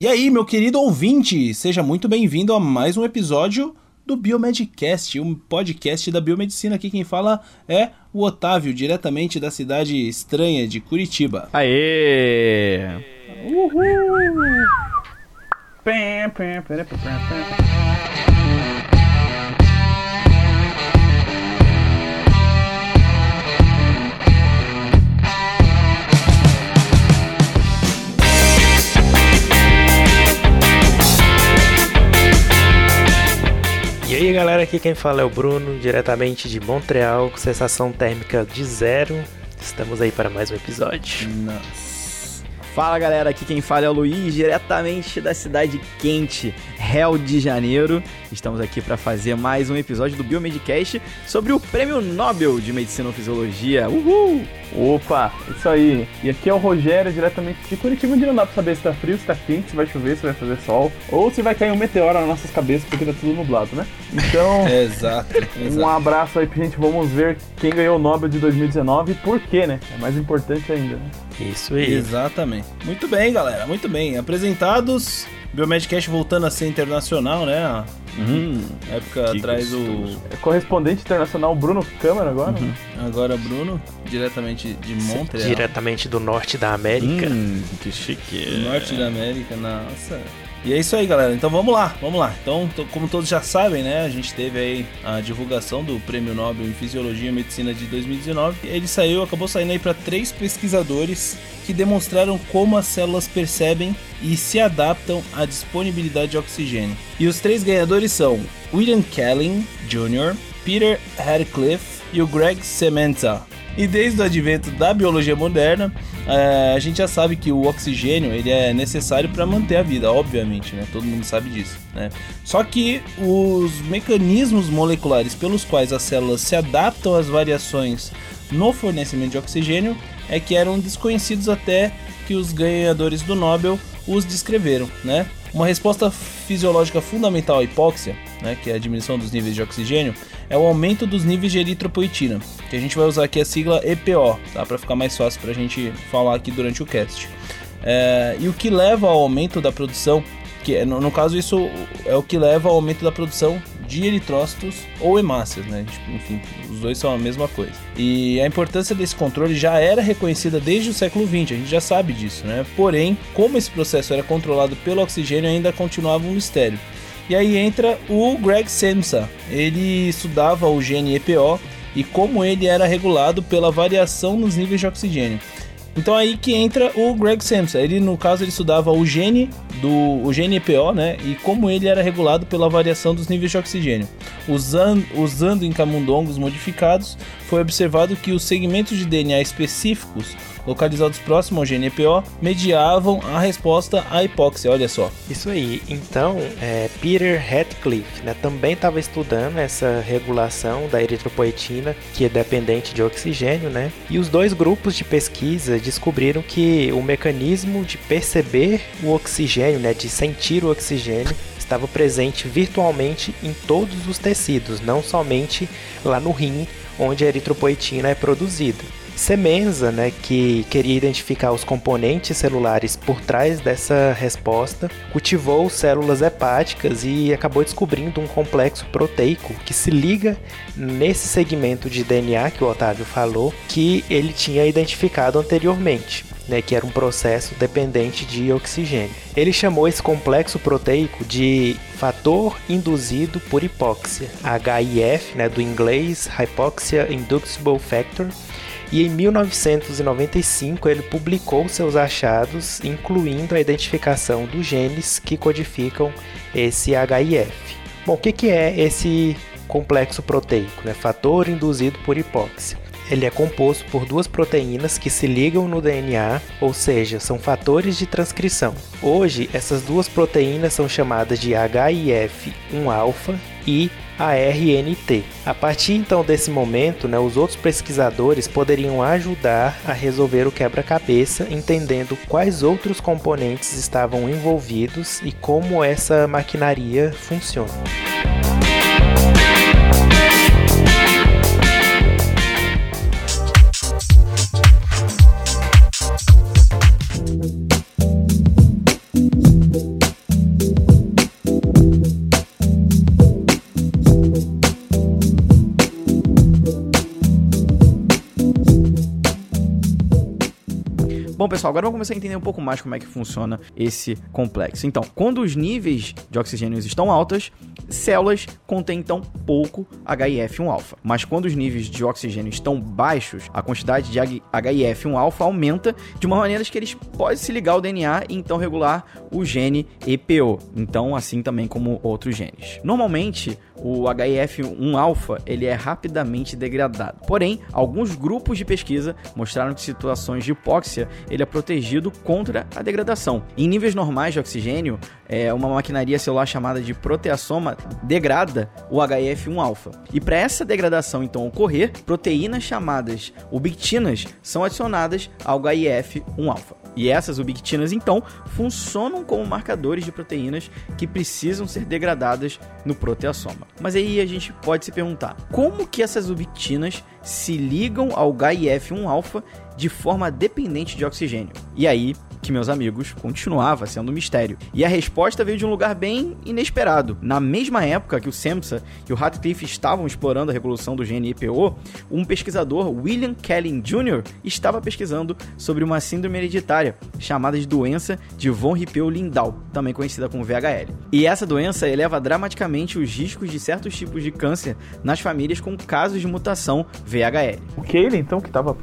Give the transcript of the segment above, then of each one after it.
E aí, meu querido ouvinte, seja muito bem-vindo a mais um episódio do Biomedcast, um podcast da biomedicina. Aqui quem fala é o Otávio, diretamente da cidade estranha de Curitiba. Aê! Uhul! Pem. E aí galera, aqui quem fala é o Bruno, diretamente de Montreal, com sensação térmica de zero. Estamos aí para mais um episódio. Nossa. Fala galera, aqui quem fala é o Luiz, diretamente da cidade quente, Rio de Janeiro. Estamos aqui para fazer mais um episódio do Biomedcast sobre o Prêmio Nobel de Medicina ou Fisiologia. Uhul! Opa, isso aí. E aqui é o Rogério, diretamente de Curitiba, onde não dá pra saber se tá frio, se tá quente, se vai chover, se vai fazer sol, ou se vai cair um meteoro nas nossas cabeças, porque tá tudo nublado, né? Então, Exato, um exato. abraço aí pra gente, vamos ver quem ganhou o Nobel de 2019 e por quê, né? É mais importante ainda, né? Isso aí. Exatamente. Muito bem, galera, muito bem. Apresentados, Biomedcast voltando a ser internacional, né? A Hum, época Que atrás o. gostoso. É correspondente internacional Bruno Câmara agora, né? Agora Bruno, diretamente de Montreal. Diretamente do norte da América. hum, que chique. do norte da América, nossa. E é isso aí, galera. Então vamos lá, vamos lá. Então, como todos já sabem, né, a gente teve aí a divulgação do Prêmio Nobel em Fisiologia e Medicina de 2019. Ele saiu, acabou saindo aí para três pesquisadores que demonstraram como as células percebem e se adaptam à disponibilidade de oxigênio. E os três ganhadores são William Kelling Jr., Peter Radcliffe e o Greg Semenza. E desde o advento da biologia moderna, eh, a gente já sabe que o oxigênio ele é necessário para manter a vida, obviamente, né? Todo mundo sabe disso, né? Só que os mecanismos moleculares pelos quais as células se adaptam às variações no fornecimento de oxigênio é que eram desconhecidos até que os ganhadores do Nobel os descreveram, né? Uma resposta fisiológica fundamental à hipóxia, né, que é a diminuição dos níveis de oxigênio, é o aumento dos níveis de eritropoetina, que a gente vai usar aqui a sigla EPO, tá, para ficar mais fácil para a gente falar aqui durante o cast. É, e o que leva ao aumento da produção, que é, no, no caso isso é o que leva ao aumento da produção de eritrócitos ou hemácias, né? Tipo, Enfim, os dois são a mesma coisa. E a importância desse controle já era reconhecida desde o século XX, a gente já sabe disso, né? Porém, como esse processo era controlado pelo oxigênio, ainda continuava um mistério. E aí entra o Greg Semsa. Ele estudava o gene EPO e como ele era regulado pela variação nos níveis de oxigênio. Então aí que entra o Greg Sampson. Ele no caso ele estudava o gene do o gene EPO, né, e como ele era regulado pela variação dos níveis de oxigênio. Usando, usando em camundongos modificados, foi observado que os segmentos de DNA específicos localizados próximo ao gene EPO mediavam a resposta à hipóxia. Olha só. Isso aí. Então, é, Peter Radcliffe né, também estava estudando essa regulação da eritropoetina, que é dependente de oxigênio, né? E os dois grupos de pesquisa descobriram que o mecanismo de perceber o oxigênio, né, de sentir o oxigênio, estava presente virtualmente em todos os tecidos, não somente lá no rim, onde a eritropoetina é produzida. Semenza, né, que queria identificar os componentes celulares por trás dessa resposta, cultivou células hepáticas e acabou descobrindo um complexo proteico que se liga nesse segmento de DNA que o Otávio falou, que ele tinha identificado anteriormente. Né, que era um processo dependente de oxigênio. Ele chamou esse complexo proteico de fator induzido por hipóxia, HIF, né, do inglês Hypoxia Inducible Factor, e em 1995 ele publicou seus achados, incluindo a identificação dos genes que codificam esse HIF. Bom, o que, que é esse complexo proteico? Né? Fator induzido por hipóxia. Ele é composto por duas proteínas que se ligam no DNA, ou seja, são fatores de transcrição. Hoje, essas duas proteínas são chamadas de HIF1-alfa e ARNT. A partir então desse momento, né, os outros pesquisadores poderiam ajudar a resolver o quebra-cabeça, entendendo quais outros componentes estavam envolvidos e como essa maquinaria funciona. Bom, pessoal, agora vamos começar a entender um pouco mais como é que funciona esse complexo. Então, quando os níveis de oxigênio estão altos, células contêm então pouco HIF1-alfa. Mas quando os níveis de oxigênio estão baixos, a quantidade de HIF1-alfa aumenta de uma maneira que eles podem se ligar ao DNA e então regular o gene EPO. Então, assim também como outros genes. Normalmente, o HIF1-alfa ele é rapidamente degradado. Porém, alguns grupos de pesquisa mostraram que situações de hipóxia ele é protegido contra a degradação. Em níveis normais de oxigênio, é, uma maquinaria celular chamada de proteasoma degrada o HIF1-alfa. E para essa degradação então ocorrer, proteínas chamadas ubiquitinas são adicionadas ao HIF1-alfa. E essas ubiquitinas, então, funcionam como marcadores de proteínas que precisam ser degradadas no proteasoma. Mas aí a gente pode se perguntar, como que essas ubiquitinas se ligam ao HIF1-alfa de forma dependente de oxigênio? E aí que, meus amigos, continuava sendo um mistério. E a resposta veio de um lugar bem inesperado. Na mesma época que o Samsa e o Radcliffe estavam explorando a revolução do gene IPO, um pesquisador, William Kelly Jr., estava pesquisando sobre uma síndrome hereditária chamada de doença de von Rippel-Lindau, também conhecida como VHL. E essa doença eleva dramaticamente os riscos de certos tipos de câncer nas famílias com casos de mutação VHL. O Kelly, então, que estava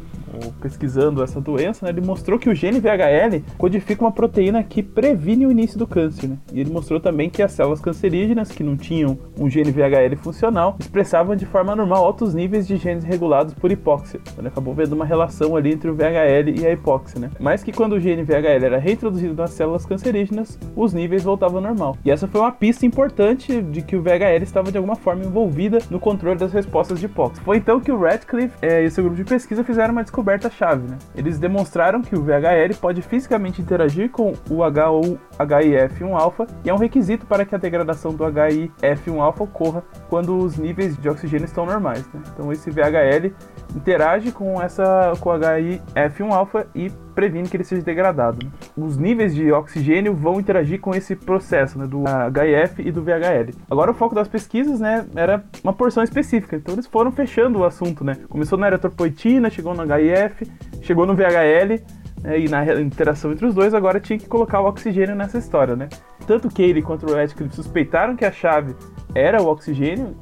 pesquisando essa doença, né, ele mostrou que o gene VHL codifica uma proteína que previne o início do câncer. Né? E ele mostrou também que as células cancerígenas, que não tinham um gene VHL funcional, expressavam de forma normal altos níveis de genes regulados por hipóxia. Ele acabou vendo uma relação ali entre o VHL e a hipóxia. Né? Mas que quando o gene VHL era reintroduzido nas células cancerígenas, os níveis voltavam ao normal. E essa foi uma pista importante de que o VHL estava de alguma forma envolvida no controle das respostas de hipóxia. Foi então que o Radcliffe é, e seu grupo de pesquisa fizeram uma descoberta descoberta-chave. Né? Eles demonstraram que o VHL pode fisicamente interagir com o H ou HIF1-alfa e é um requisito para que a degradação do HIF1-alfa ocorra quando os níveis de oxigênio estão normais. Né? Então esse VHL interage com essa com o HIF1-alfa e previne que ele seja degradado. Né? Os níveis de oxigênio vão interagir com esse processo né, do HIF e do VHL. Agora o foco das pesquisas né, era uma porção específica, então eles foram fechando o assunto. Né? Começou na eritropoetina, chegou no HIF, chegou no VHL, né, e na interação entre os dois, agora tinha que colocar o oxigênio nessa história, né? Tanto ele quanto o Radcliffe suspeitaram que a chave era o oxigênio,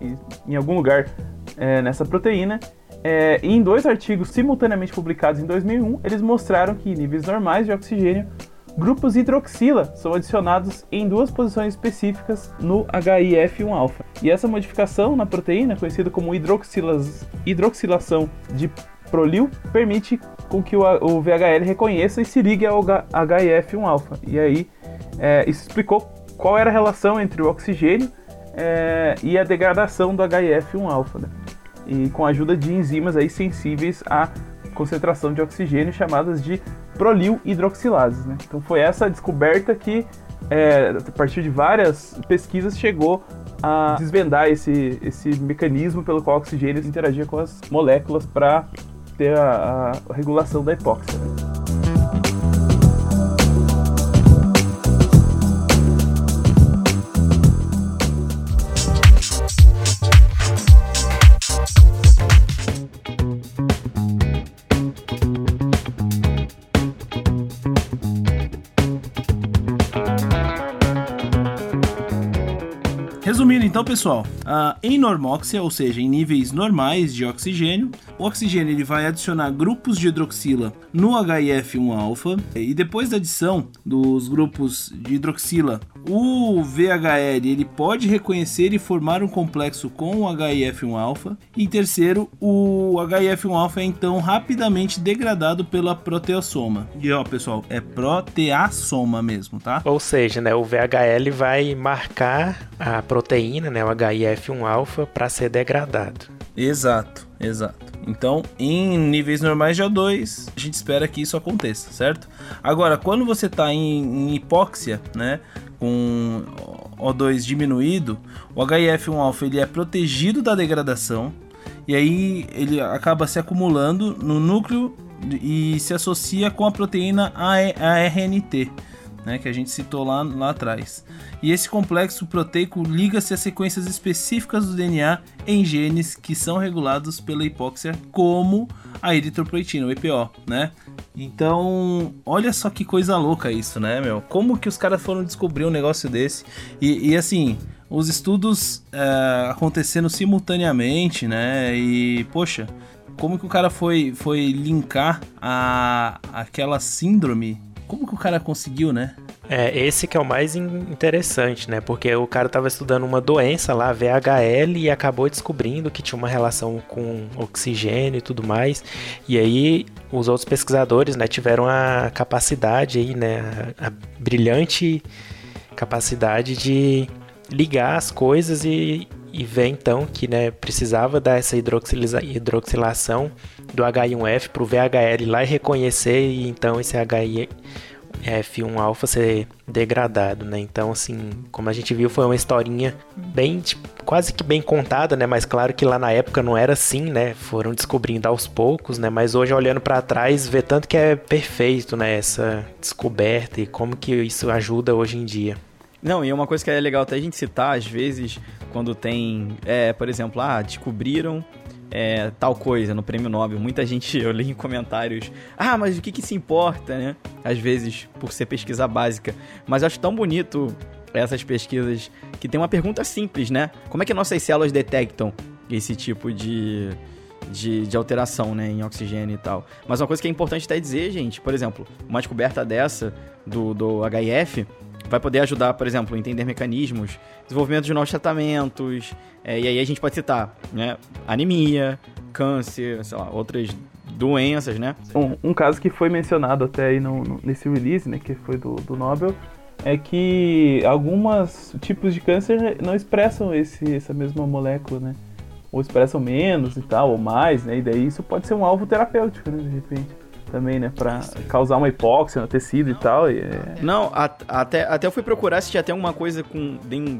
em algum lugar é, nessa proteína, é, em dois artigos simultaneamente publicados em 2001, eles mostraram que em níveis normais de oxigênio, grupos hidroxila são adicionados em duas posições específicas no HIF1-alfa. E essa modificação na proteína, conhecida como hidroxilação de prolil, permite com que o, o VHL reconheça e se ligue ao HIF1-alfa. E aí, é, isso explicou qual era a relação entre o oxigênio é, e a degradação do HIF1-alfa. Né? E com a ajuda de enzimas aí sensíveis à concentração de oxigênio chamadas de prolil hidroxilases. Né? Então foi essa descoberta que, é, a partir de várias pesquisas, chegou a desvendar esse, esse mecanismo pelo qual o oxigênio interagia com as moléculas para ter a, a regulação da hipóxia. Então, pessoal, uh, em normóxia, ou seja, em níveis normais de oxigênio, o oxigênio ele vai adicionar grupos de hidroxila no HIF1-alfa e depois da adição dos grupos de hidroxila, o VHL ele pode reconhecer e formar um complexo com o HIF1-alfa. E terceiro, o HIF1-alfa é então rapidamente degradado pela proteasoma. E ó, pessoal, é proteasoma mesmo, tá? Ou seja, né, o VHL vai marcar a proteína, né, o HIF1-alfa para ser degradado. Exato, exato. Então, em níveis normais de O2, a gente espera que isso aconteça, certo? Agora, quando você está em, em, hipóxia, né, com O2 diminuído, o HIF1-alfa ele é protegido da degradação e aí ele acaba se acumulando no núcleo e se associa com a proteína ARNT, né, que a gente citou lá, lá atrás. E esse complexo proteico liga-se a sequências específicas do DNA em genes que são regulados pela hipóxia, como a eritropoetina, o EPO, né? Então, olha só que coisa louca isso, né, meu? Como que os caras foram descobrir um negócio desse? E, e assim, os estudos é, acontecendo simultaneamente, né? E, poxa, como que o cara foi, foi linkar a, aquela síndrome? Como que o cara conseguiu, né? É, esse que é o mais interessante, né? Porque o cara estava estudando uma doença lá, VHL, e acabou descobrindo que tinha uma relação com oxigênio e tudo mais. E aí os outros pesquisadores, né, tiveram a capacidade aí, né, a, a brilhante capacidade de ligar as coisas e, e ver então que né, precisava dar essa hidroxilação do H1F para o VHL lá e reconhecer e então esse HIF1-alfa ser degradado, né? Então, assim, como a gente viu, foi uma historinha bem, tipo, quase que bem contada, né? Mas claro que lá na época não era assim, né? Foram descobrindo aos poucos, né? Mas hoje, olhando para trás, vê tanto que é perfeito, né? Essa descoberta e como que isso ajuda hoje em dia. Não, e uma coisa que é legal até a gente citar, às vezes, quando tem, é, por exemplo, ah, descobriram é, tal coisa no prêmio Nobel. Muita gente, eu li em comentários, ah, mas o que, que se importa, né? Às vezes, por ser pesquisa básica. Mas eu acho tão bonito essas pesquisas que tem uma pergunta simples, né? Como é que nossas células detectam esse tipo de, de, de, alteração né, em oxigênio e tal. Mas uma coisa que é importante até dizer, gente, por exemplo, uma descoberta dessa do, do HIF vai poder ajudar, por exemplo, a entender mecanismos, desenvolvimento de novos tratamentos, é, e aí a gente pode citar, né, anemia, câncer, sei lá, outras doenças, né? Um, um caso que foi mencionado até aí no, no, nesse release, né, que foi do, do Nobel, é que alguns tipos de câncer não expressam esse, essa mesma molécula, né? Ou expressam menos e tal, ou mais, né? E daí isso pode ser um alvo terapêutico, né, de repente também, né? Pra causar uma hipóxia no tecido e tal. E é... Não, até, até eu fui procurar se tinha até alguma coisa com. Dei um,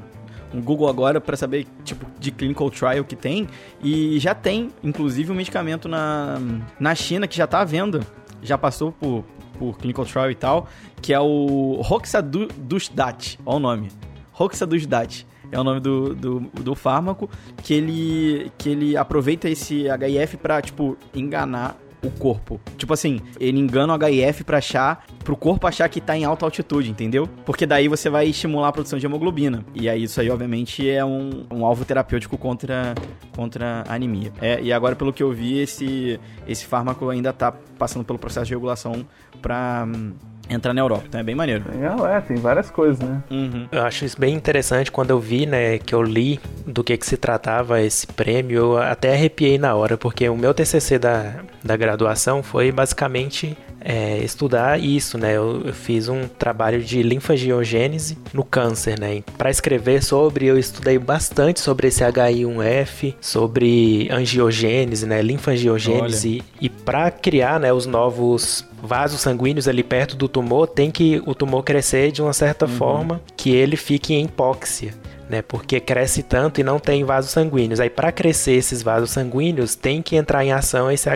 um Google agora para saber, tipo, de clinical trial que tem. E já tem, inclusive, um medicamento na, na China que já tá à venda. Já passou por, por clinical trial e tal. Que é o Roxadustat. Olha o nome. Roxadustat é o nome do, do, do, fármaco, que ele, que ele aproveita esse HIF pra, tipo, enganar o corpo. Tipo assim, ele engana o HIF pra achar, pro corpo achar que tá em alta altitude, entendeu? Porque daí você vai estimular a produção de hemoglobina. E aí isso aí, obviamente, é um, um alvo terapêutico contra, contra a anemia. É, e agora, pelo que eu vi, esse, esse fármaco ainda tá passando pelo processo de regulação pra hum, entrar na Europa. Então é bem maneiro. É, é tem várias coisas, né? Uhum. Eu acho isso bem interessante quando eu vi, né, que eu li do que, que se tratava esse prêmio, eu até arrepiei na hora, porque o meu TCC da, da graduação foi basicamente é, estudar isso, né? Eu, eu, fiz um trabalho de linfagiogênese no câncer, né? Para escrever sobre, eu estudei bastante sobre esse HI1F, sobre angiogênese, né? Linfangiogênese Olha. e para criar, né, os novos vasos sanguíneos ali perto do tumor, tem que o tumor crescer de uma certa uhum. forma que ele fique em hipóxia. Né, porque cresce tanto e não tem vasos sanguíneos. Aí, para crescer esses vasos sanguíneos, tem que entrar em ação esse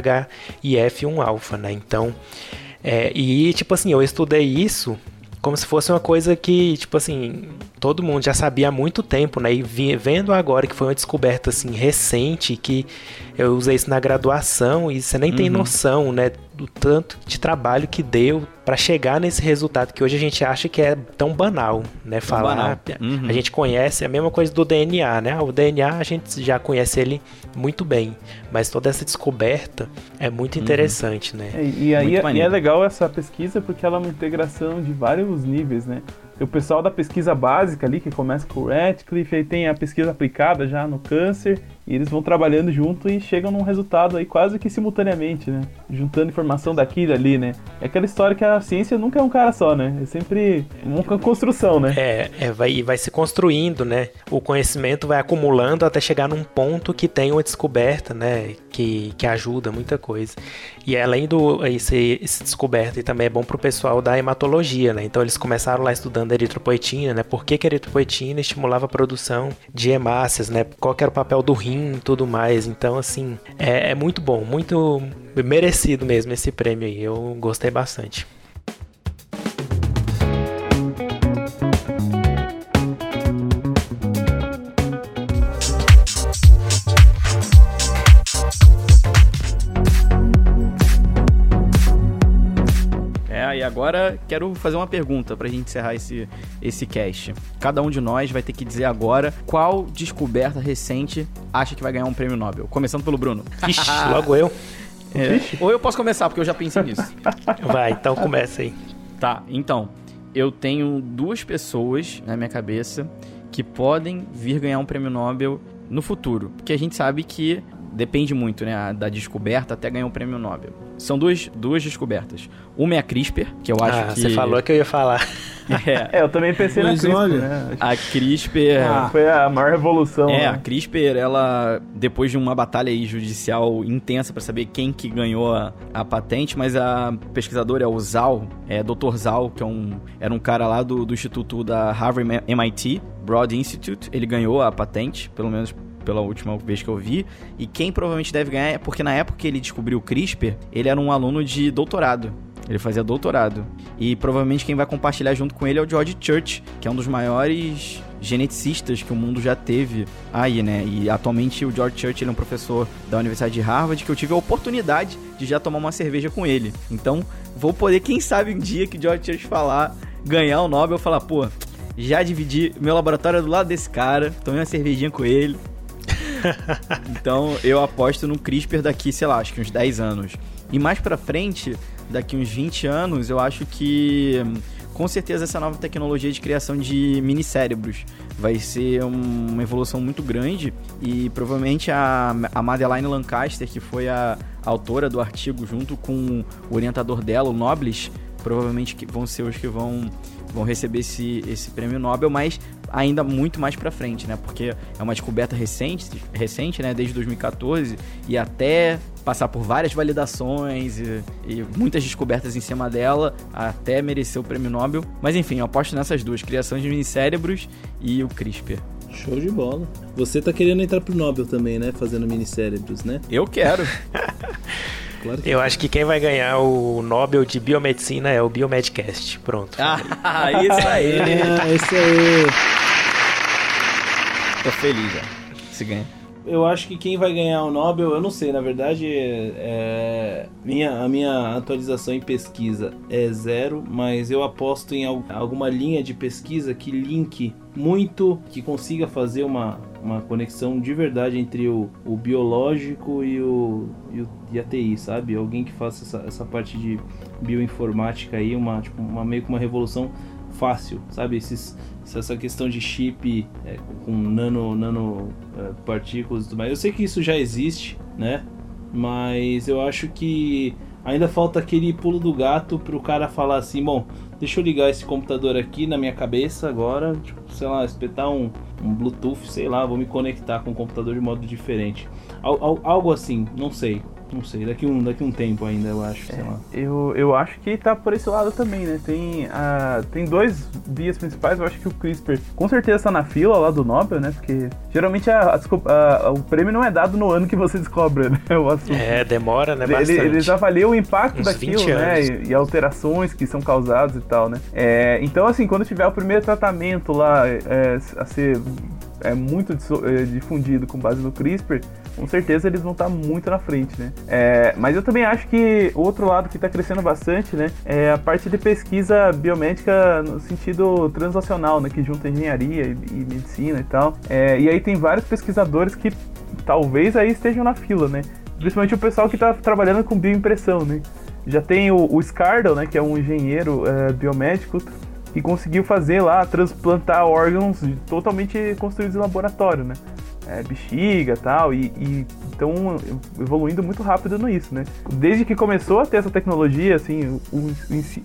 HIF1-alfa, né? Então, é, e tipo assim, eu estudei isso como se fosse uma coisa que, tipo assim, todo mundo já sabia há muito tempo, né? E vi, vendo agora que foi uma descoberta assim recente, que eu usei isso na graduação e você nem uhum. tem noção, né, do tanto de trabalho que deu para chegar nesse resultado que hoje a gente acha que é tão banal, né? Falar, uhum. a gente conhece a mesma coisa do DNA, né? O DNA a gente já conhece ele muito bem, mas toda essa descoberta é muito uhum. interessante, uhum. né? É, e aí é, e é legal essa pesquisa porque ela é uma integração de vários níveis, né? O pessoal da pesquisa básica ali, que começa com o Radcliffe, aí tem a pesquisa aplicada já no câncer, e eles vão trabalhando junto e chegam num resultado aí quase que simultaneamente, né? Juntando informação daqui e dali, né? É aquela história que a ciência nunca é um cara só, né? É sempre uma construção, né? É, é vai, vai se construindo, né? O conhecimento vai acumulando até chegar num ponto que tem uma descoberta, né? Que, que ajuda muita coisa. E além do esse, esse descoberta, e também é bom pro pessoal da hematologia, né? Então eles começaram lá estudando eritropoetina, né? Por que, que a eritropoetina estimulava a produção de hemácias, né? Qual era o papel do rim e tudo mais. Então, assim, é, é muito bom, muito merecido mesmo esse prêmio aí. Eu gostei bastante. Agora quero fazer uma pergunta pra gente encerrar esse, esse cast. Cada um de nós vai ter que dizer agora qual descoberta recente acha que vai ganhar um prêmio Nobel. Começando pelo Bruno. Ixi, logo eu. É, ou eu posso começar, porque eu já pensei nisso. Vai, então começa aí. Tá, então. Eu tenho duas pessoas na minha cabeça que podem vir ganhar um prêmio Nobel no futuro. Porque a gente sabe que depende muito, né, da descoberta até ganhar um prêmio Nobel. São duas, duas descobertas. Uma é a CRISPR, que eu acho ah, que... você falou que eu ia falar. É, É, eu também pensei Mas na CRISPR, olha, né? a CRISPR... Ah, Foi a maior revolução. É, a né? CRISPR, ela, depois de uma batalha aí judicial intensa para saber quem que ganhou a, a patente, mas a pesquisadora é o Zhao, é Dr. Zhao, que é um, era um cara lá do, do instituto da Harvard MIT, Broad Institute, ele ganhou a patente, pelo menos pela última vez que eu vi, e quem provavelmente deve ganhar é porque na época que ele descobriu o CRISPR, ele era um aluno de doutorado. Ele fazia doutorado. E provavelmente quem vai compartilhar junto com ele é o George Church, que é um dos maiores geneticistas que o mundo já teve aí, né? E atualmente o George Church ele é um professor da Universidade de Harvard que eu tive a oportunidade de já tomar uma cerveja com ele. Então, vou poder, quem sabe um dia que o George Church falar, ganhar o Nobel, falar, pô, já dividi meu laboratório do lado desse cara, tomei uma cervejinha com ele. então, eu aposto no CRISPR daqui, sei lá, acho que uns 10 anos. E mais pra frente, daqui uns 20 anos, eu acho que com certeza essa nova tecnologia de criação de mini cérebros vai ser um- uma evolução muito grande. E provavelmente a, a Madeline Lancaster, que foi a autora do artigo junto com o orientador dela, o Nobles, provavelmente vão ser os que vão vão receber esse, esse prêmio Nobel, mas ainda muito mais pra frente, né? Porque é uma descoberta recente, recente, né? Desde 2014 e até passar por várias validações e, e muitas descobertas em cima dela até merecer o prêmio Nobel. Mas enfim, eu aposto nessas duas, criação de minicérebros e o CRISPR. Show de bola. Você tá querendo entrar pro Nobel também, né? Fazendo minicérebros, né? Eu quero. Claro que Eu acho que quem vai ganhar o Nobel de Biomedicina é o Biomedcast. Pronto. ah, isso aí. É, isso aí. Tô feliz já. Se ganha. Eu acho que quem vai ganhar o Nobel, eu não sei, na verdade, é, minha, a minha atualização em pesquisa é zero, mas eu aposto em al- alguma linha de pesquisa que linke muito, que consiga fazer uma, uma conexão de verdade entre o, o biológico e, o, e, o, e a TI, sabe? Alguém que faça essa, essa parte de bioinformática aí, uma, tipo, uma meio que uma revolução fácil, sabe? Esses, essa questão de chip é, com nano, nano é, partículas e tudo mais. Eu sei que isso já existe, né? Mas eu acho que ainda falta aquele pulo do gato pro cara falar assim, bom, deixa eu ligar esse computador aqui na minha cabeça agora, tipo, sei lá, espetar um, um Bluetooth, sei lá, vou me conectar com o computador de modo diferente. Al- al- algo assim, não sei. Não sei, daqui um, daqui um tempo ainda, eu acho, sei lá. Eu, eu acho que tá por esse lado também, né? Tem, ah, tem dois vias principais. Eu acho que o CRISPR com certeza tá na fila lá do Nobel, né? Porque geralmente a, a a- o prêmio não é dado no ano que você descobre, né? O assunto. É, demora, né? Ele- Bastante. Eles avaliam o impacto Uns daquilo, 20 né? E, e alterações que são causadas e tal, né? É, então, assim, quando tiver o primeiro tratamento lá é, a ser é, muito é, difundido com base no CRISPR, com certeza eles vão estar muito na frente, né? É, mas eu também acho que o outro lado que está crescendo bastante, né? É a parte de pesquisa biomédica no sentido translacional, né? Que junta engenharia e, e medicina e tal. É, e aí tem vários pesquisadores que talvez aí estejam na fila, né? Principalmente o pessoal que está trabalhando com bioimpressão, né? Já tem o, o Scardle, né, que é um engenheiro é, biomédico que conseguiu fazer lá, transplantar órgãos totalmente construídos em laboratório, né? É, bexiga tal, e e estão evoluindo muito rápido nisso, né? Desde que começou a ter essa tecnologia, assim, o,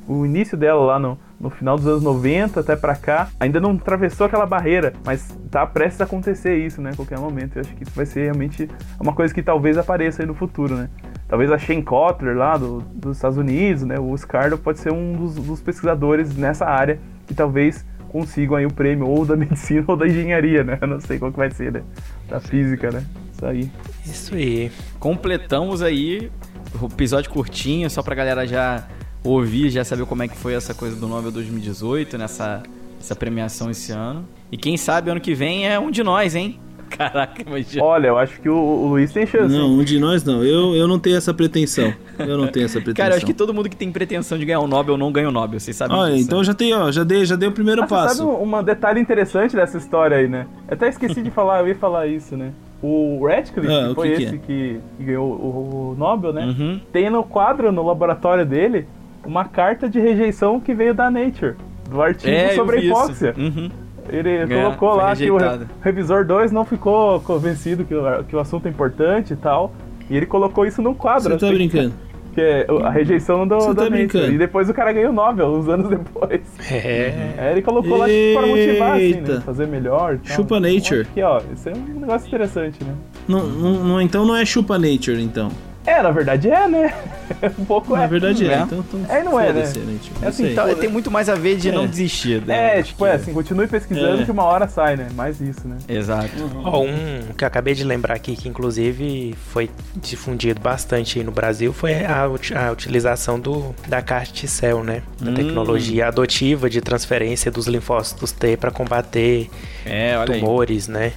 o, início dela lá no, no final dos anos 90 até pra cá, ainda não atravessou aquela barreira, mas tá prestes a acontecer isso, né? A qualquer momento. Eu acho que isso vai ser realmente uma coisa que talvez apareça aí no futuro, né? Talvez a Shane Kotler lá do, dos Estados Unidos, né? O Scardo pode ser um dos, dos pesquisadores nessa área que talvez consigam aí o prêmio ou da medicina ou da engenharia, né? Eu não sei qual que vai ser, né? Da física, né? Isso aí. Isso aí. Completamos aí o episódio curtinho, só pra galera já ouvir, já saber como é que foi essa coisa do Nobel 2018, nessa essa premiação esse ano. E quem sabe ano que vem é um de nós, hein? Caraca, imagina. Olha, eu acho que o, o Luiz tem chance. Não, um de nós não. Eu, eu não tenho essa pretensão. Eu não tenho essa pretensão. Cara, eu acho que todo mundo que tem pretensão de ganhar o Nobel não ganha o Nobel, vocês sabem Olha, disso. então já tem, ó, já dei, já dei o primeiro Ah, você passo. sabe um, um detalhe interessante dessa história aí, né? Eu até esqueci de falar, eu ia falar isso, né? O Radcliffe, Ah, que foi que que esse é? que, ganhou o, o Nobel, né? Uhum. Tem no quadro, no laboratório dele, uma carta de rejeição que veio da Nature, do artigo É, sobre a hipóxia. Uhum. Ele É, colocou lá que o re- rejeitado. revisor 2 não ficou convencido que o, que o assunto é importante e tal. E ele colocou isso num quadro. Você tá assim, brincando? Que é a rejeição do, Você da tá brincando? E depois o cara ganhou o Nobel, uns anos depois. É. É, ele colocou lá tipo, para motivar, assim, Eita. né? Fazer melhor. e tal. Chupa Então, Nature. Aqui, ó, isso é um negócio interessante, né? Não, não, não- então não é chupa nature, então. É, na verdade é, né? um pouco Na é. verdade é. É. Então, então É, não é, né? foda-se, nature. É assim, então- tem muito mais a ver de É. não desistir. né? É, Acho tipo, que é assim, continue pesquisando É. que uma hora sai, né? Mais isso, né? Exato. Ó, um que eu acabei de lembrar aqui, que inclusive foi difundido bastante aí no Brasil, foi a, a utilização do, da CAR-T-cell, né? Da Hum. tecnologia adotiva de transferência dos linfócitos T para combater É, olha aí. tumores, né?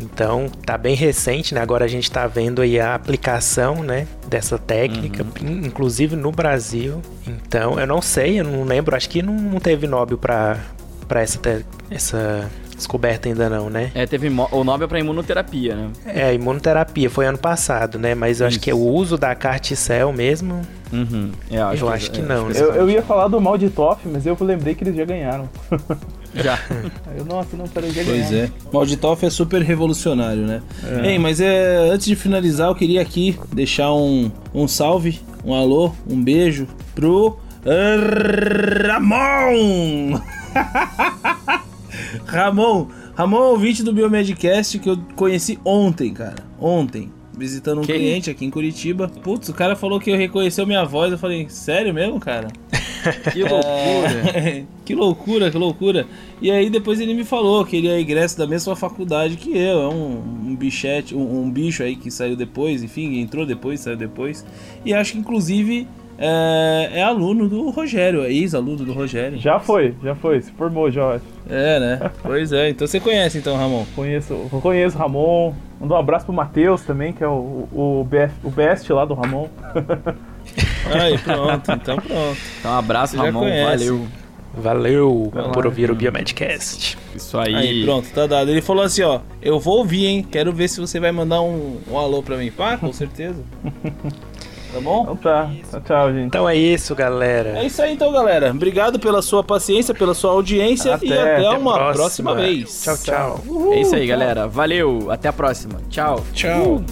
Então, tá bem recente, né? Agora a gente tá vendo aí a aplicação, né, dessa técnica, Uhum. in- inclusive no Brasil. Então, eu não sei, eu não lembro, acho que não, teve Nobel para para essa essa descoberta ainda não, né? É, teve o Nobel pra imunoterapia, né? É, a imunoterapia foi ano passado, né? Mas eu acho Isso. que o uso da CAR-T-cell mesmo, Uhum. É, eu acho que é, não, né? Eu, eu ia falar do mal de Toff, mas eu lembrei que eles já ganharam. Já. Aí eu, nossa, não, peraí, já Pois é. Malditoff é super revolucionário, né? Ei, mas é, antes de finalizar, eu queria aqui deixar um, um salve, um alô, um beijo pro Ramon! Ramon, Ramon é ouvinte do Biomedcast que eu conheci ontem, cara. Ontem. Visitando um Quem? cliente aqui em Curitiba. Putz, o cara falou que reconheceu minha voz. Eu falei, sério mesmo, cara? Que loucura. É, que loucura, que loucura. E aí depois ele me falou que ele é ingresso da mesma faculdade que eu. É um, um bichete, um, um bicho aí que saiu depois, enfim, entrou depois, saiu depois. E acho que inclusive é, é aluno do Rogério, é ex-aluno do Rogério. Já foi, já foi, se formou já. É, né? Pois é. Então você conhece então, Ramon. Conheço, conheço o Ramon. Mandar um abraço pro Matheus também, que é o, o, BF o best lá do Ramon. Aí, pronto. Então pronto. Então, um abraço, Você já Ramon. conhece. Valeu. valeu Vai lá, por ouvir o então. Biomedcast. Isso aí. Aí, pronto, tá dado. Ele falou assim, ó, eu vou ouvir, hein? Quero ver se você vai mandar um, um alô pra mim. Pá, com certeza. Tá bom? Então tá, tchau, tchau, gente. Então é isso, galera. É isso aí então, galera. Obrigado pela sua paciência, pela sua audiência Até, e até, até uma próxima. próxima vez. Tchau, tchau. É isso aí, galera. Valeu. Até a próxima. Tchau. Tchau.